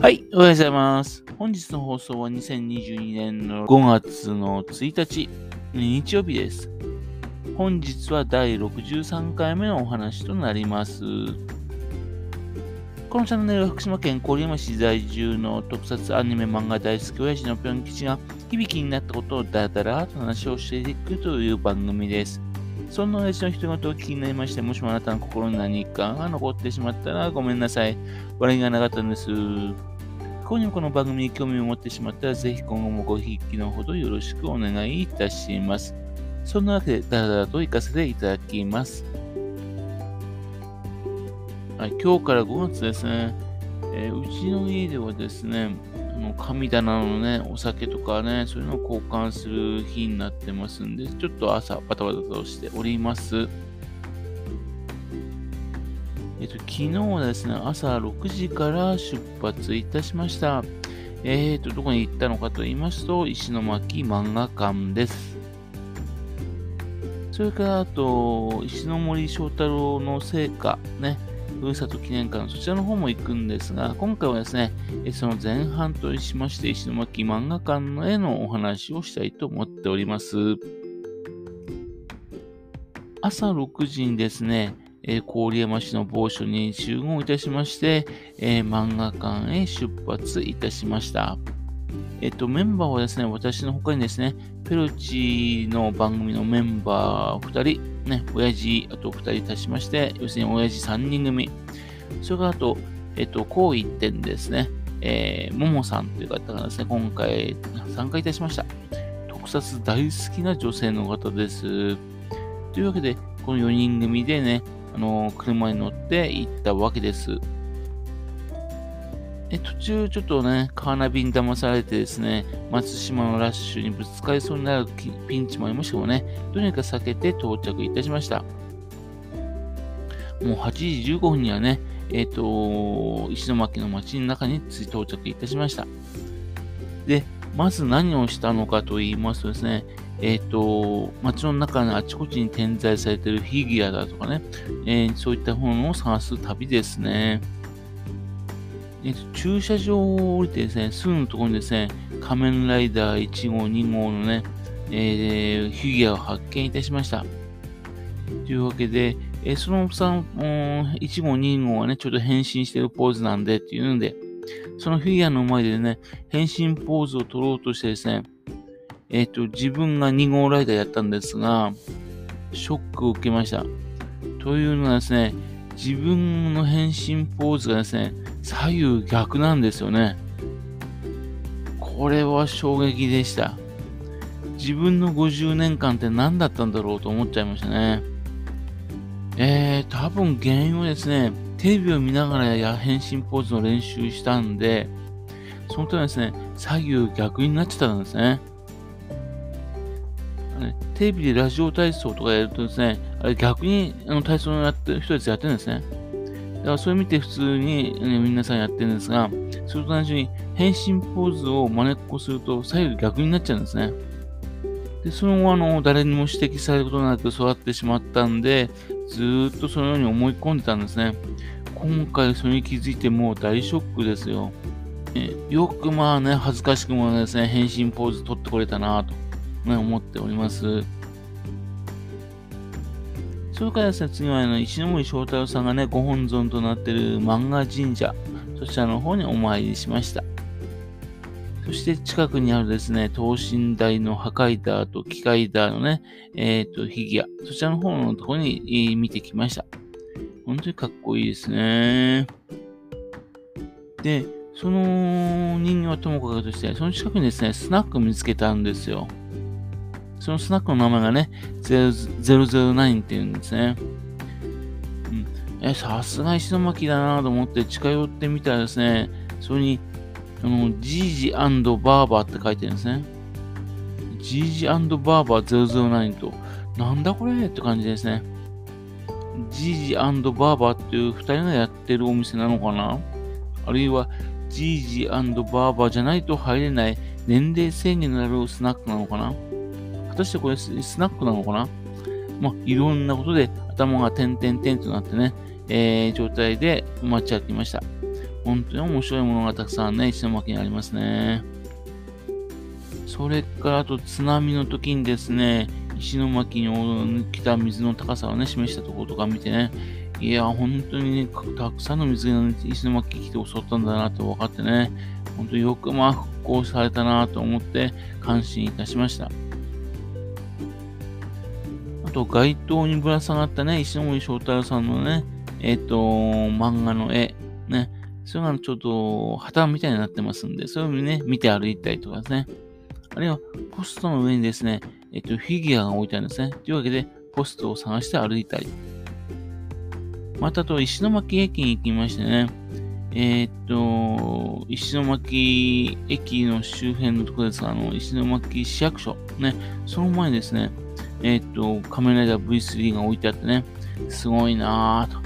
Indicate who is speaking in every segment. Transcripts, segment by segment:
Speaker 1: はい、おはようございます。本日の放送は2022年の5月の1日、日曜日です。本日は第63回目のお話となります。このチャンネルは福島県郡山市在住の特撮アニメ漫画大好き親父のぴょん吉が響きになったことをだらだらと話をしていくという番組です。そんな親父の人事を気になりまして、もしもあなたの心に何かが残ってしまったらごめんなさい。笑いがなかったんです。今夜もこの番組に興味を持ってしまったら、ぜひ今後もごひいきのほどよろしくお願いいたします。そんなわけで、だらだらと行かせていただきます。はい、今日から5月ですね、えーうちの家ではですね、あの神棚のね、お酒とかね、そういうのを交換する日になってますんで、ちょっと朝バタバタとしております。と、昨日はですね、朝6時から出発いたしました。えっと、どこに行ったのかと言いますと、石巻漫画館です。それから、あと、石森章太郎の聖火、ね、ふるさと記念館、そちらの方も行くんですが、今回はですね、その前半としまして、石巻漫画館へのお話をしたいと思っております。朝6時にですね、え郡山市の某所に集合いたしまして、え漫画館へ出発いたしました。えっ、と、メンバーはですね、私の他にですね、ペロチの番組のメンバー2人、ね、親父、あと2人足しまして、要するに親父3人組。それからあと、えっ、と、こう一点ですね、えー、ももさんという方がですね、今回参加いたしました。特撮大好きな女性の方です。というわけで、この4人組でね、あの車に乗って行ったわけです。え途中ちょっとね、カーナビに騙されてですね、松島のラッシュにぶつかりそうになるピンチもありましたけどね、どうにかく避けて到着いたしました。もう8時15分にはね、えっ、と、石巻の町の中に着い到着いたしました。で、まず何をしたのかと言いますとですね、えっ、と、街の中のあちこちに点在されているフィギュアだとかね、えーそういったものを探す旅ですね。えっと駐車場を降りてですね、すぐのところにですね、仮面ライダー1号、2号のね、えーフィギュアを発見いたしました。というわけで、えーその3、うん1号、2号はね、ちょっと変身してるポーズなんでっていうので、そのフィギュアの前でね、変身ポーズを取ろうとしてですね、えっ、と、自分が2号ライダーやったんですが、ショックを受けました。というのはですね、自分の変身ポーズがですね、左右逆なんですよね。これは衝撃でした。自分の50年間って何だったんだろうと思っちゃいましたね。えー、多分原因はですね、テレビを見ながらや変身ポーズの練習したんで、そのためですね、左右逆になっちゃったんですね。テレビでラジオ体操とかやるとですね、あれ逆にあの体操をやってる人たちやってるんですね。だからそれ見て普通に、ね、皆さんやってるんですが、それと同じに変身ポーズを真似っこすると左右逆になっちゃうんですね。で、その後、あの、誰にも指摘されることなく育ってしまったんで、ずーっとそのように思い込んでたんですね。今回それに気づいてもう大ショックですよ。えよくまあね、恥ずかしくもですね、変身ポーズ取ってこれたなと、ね、思っております。それからですね、次はあの石森章太郎さんがね、ご本尊となっている漫画神社、そちらの方にお参りしました。そして近くにあるですね、等身大の破壊ダーと機械ダーのね、えっ、と、フィギュア、そちらの方のところに見てきました。本当にかっこいいですね。で、その人形はともかくとして、その近くにですね、スナック見つけたんですよ。そのスナックの名前がね、009っていうんですね。うん、え、さすが石巻だなと思って近寄ってみたらですね、それに、あの、ジージバーバーって書いてるんですね。ジージバーバー009と、なんだこれって感じですね。ジージバーバーっていう二人がやってるお店なのかな？あるいは、ジージバーバーじゃないと入れない年齢制限のあるスナックなのかな？果たしてこれスナックなのかな？まあ、いろんなことで頭が点々点となってね、えー、状態で街歩きました。本当に面白いものがたくさんね、石巻にありますね。それからあと津波の時にですね、石巻に来た水の高さをね、示したところとか見てね、いや、本当にね、たくさんの水が、ね、石巻に来て襲ったんだなって分かってね、本当よくまあ復興されたなと思って感心いたしました。と、街頭にぶら下がったね、石森章太郎さんのね、えっ、ー、と、漫画の絵、ね、それがちょっと旗みたいになってますんで、それをね、見て歩いたりとかですね。あるいは、ポストの上にですね、えっと、フィギュアが置いてあるんですね。というわけで、ポストを探して歩いたり。またと、石巻駅に行きましてね、えー、っと、石巻駅の周辺のところですが、あの、石巻市役所、ね、その前にですね、えー、っと、仮面ライダー V3 が置いてあってね、すごいなぁと。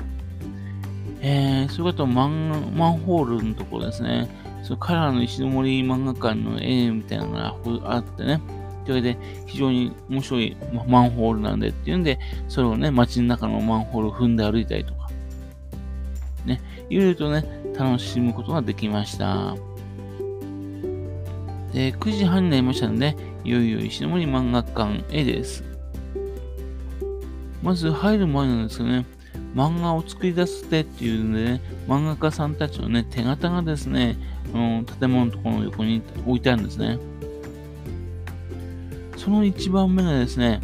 Speaker 1: えー、それとマンマンホールのところですね。そのカラーの石森漫画館の絵みたいなのがあってね。というわけで、非常に面白いマンホールなんでっていうんで、それをね、街の中のマンホールを踏んで歩いたりとか、ね、いろいろとね、楽しむことができました。で、9時半になりましたので、いよいよ石森漫画館へです。まず入る前なんですけどね、漫画を作り出す手っていうのでね、漫画家さんたちのね、手形がですね、あの建物のところの横に置いてあるんですね。その一番目がですね、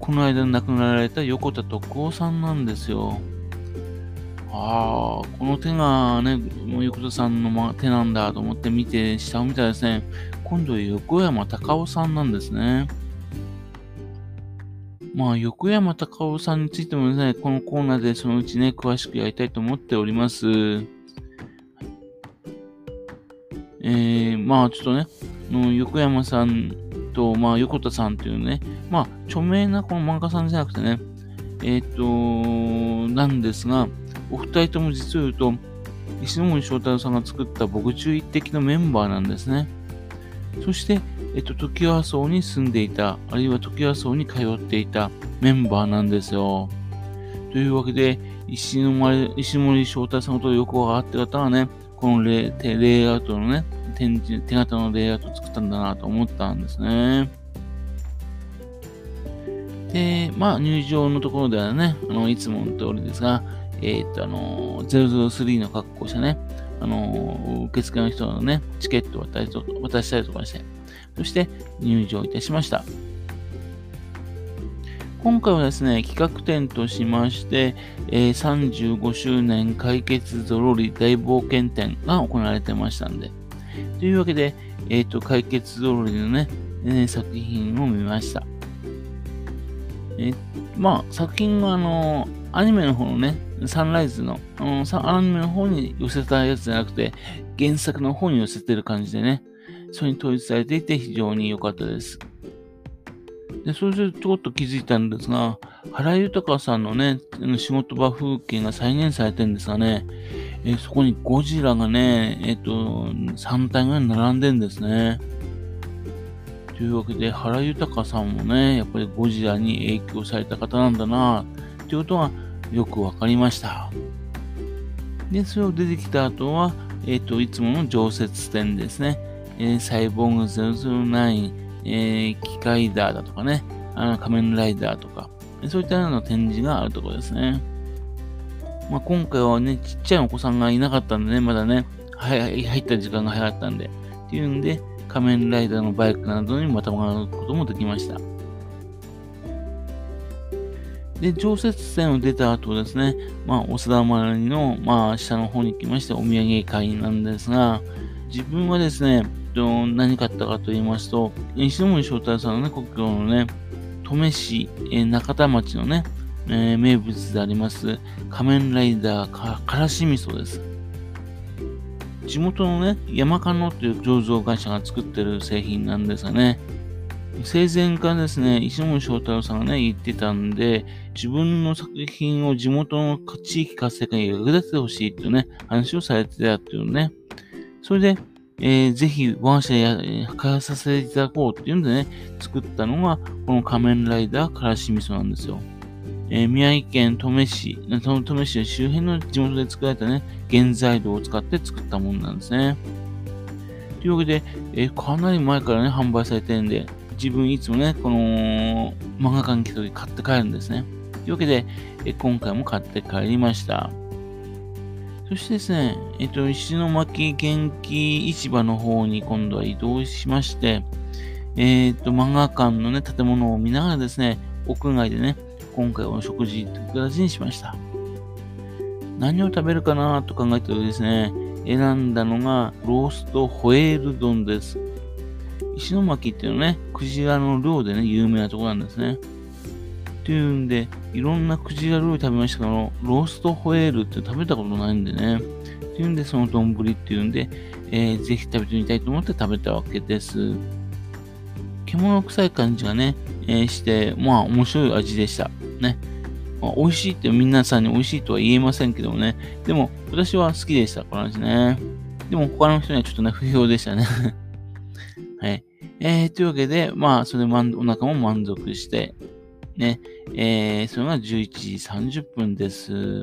Speaker 1: この間亡くなられた横田徳夫さんなんですよ。ああ、この手がね、もう横田さんの手なんだと思って見て、下を見たらですね、今度は横山隆夫さんなんですね。まあ、横山隆夫さんについてもですね、このコーナーでそのうちね、詳しくやりたいと思っております。えー、まあ、ちょっとね、の横山さんと、まあ、横田さんっていうね、まあ、著名なこの漫画さんじゃなくてね、えっ、ー、と、なんですが、お二人とも実を言うと、石森章太郎さんが作った僕中一滴のメンバーなんですね。そして、えっと、時和荘に住んでいた、あるいは時和荘に通っていたメンバーなんですよ。というわけで、石森石森翔太さんと横があって方はね、このレレイアウトのね、展示、手形のレイアウトを作ったんだなと思ったんですね。で、まあ、入場のところではね、あの、いつもの通りですが、えっ、と、あの、003の格好してね、あの、受付の人のね、チケットを渡したりとかして、そして入場いたしました。今回はですね、企画展としまして、えー、35周年解決ゾロリ大冒険展が行われてましたんで。というわけで、えっ、ー、と、解決ゾロリのね、えー、作品を見ました。えまあ、作品はあの、アニメの方のね、サンライズの、あのアニメの方に寄せたやつじゃなくて、原作の方に寄せてる感じでね、それに統一されていて非常に良かったです。で、それでちょっと気づいたんですが、原豊さんのね、仕事場風景が再現されてるんですがね、え、そこにゴジラがね、えっ、と、3体ぐらい並んでんですね。というわけで、原豊さんもね、やっぱりゴジラに影響された方なんだな、っていうことがよくわかりました。で、それを出てきた後は、えっ、ー、と、いつもの常設展ですね。えー、サイボーグ009、えー、機械ダーだとかね、あの仮面ライダーとか、そういったような展示があるところですね。まあ、今回はね、ちっちゃいお子さんがいなかったんでね、まだね、はい入った時間が早かったんで、っていうんで、仮面ライダーのバイクなどにまたがることもできました。で、常設線を出た後ですね、まあ、お田丸の、まあ、下の方に来まして、お土産会なんですが、自分はですね、何買ったかと言いますと、石森章太さんのね、故郷のね、登米市、え中田町のね、えー、名物であります、仮面ライダーかからし味噌です。地元のね、山カノっていう醸造会社が作ってる製品なんですがね、生前からですね、石森章太郎さんがね、言ってたんで、自分の作品を地元の地域活性化に役立ててほしいっていうね、話をされてたっていうね。それで、えー、ぜひ我が社や開発させていただこうっていうんでね、作ったのが、この仮面ライダーからしみそなんですよ。えー、宮城県登米市、登米市の周辺の地元で作られたね、原材料を使って作ったものなんですね。というわけで、えー、かなり前からね、販売されてるんで、自分いつもね、この漫画館に来た時買って帰るんですね。というわけで、え、今回も買って帰りました。そしてですね、えっ、と、石巻元気市場の方に今度は移動しまして、えっ、と、漫画館のね、建物を見ながらですね、屋外でね、今回はお食事という形にしました。何を食べるかなと考えてるとですね、選んだのがローストホエール丼です。石巻っていうのね、クジラの漁でね、有名なとこなんですね。というんで、いろんなクジラ料理食べましたけど、ローストホエールって食べたことないんでね。というんで、その丼っていうんで、えー、ぜひ食べてみたいと思って食べたわけです。獣臭い感じがね、えー、して、まあ面白い味でした。ね。まあ、美味しいって皆さんに美味しいとは言えませんけどもね。でも、私は好きでした、この味ね。でも、他の人にはちょっとね、不評でしたね。えー、というわけで、まあ、それお腹も満足して、ね、えー、それが11時30分です。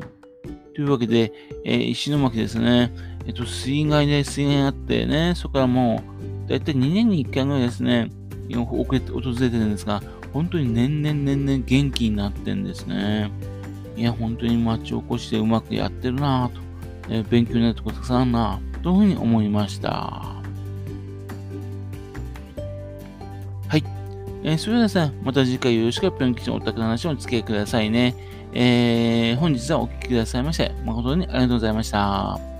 Speaker 1: というわけで、えー、石巻ですね、えっ、と、水害で水害あってね、そこからもう、だいたい2年に1回ぐらいですね、遅れて訪れてるんですが、本当に年々年々元気になってんですね。いや、本当に町おこしでうまくやってるなぁと、えー、勉強になるとこたくさんあるなぁというふうに思いました。えー、それではですね、また次回よろしくぴょん吉のお宅の話をお付き合いくださいね。えー、本日はお聴きくださいまして、誠にありがとうございました。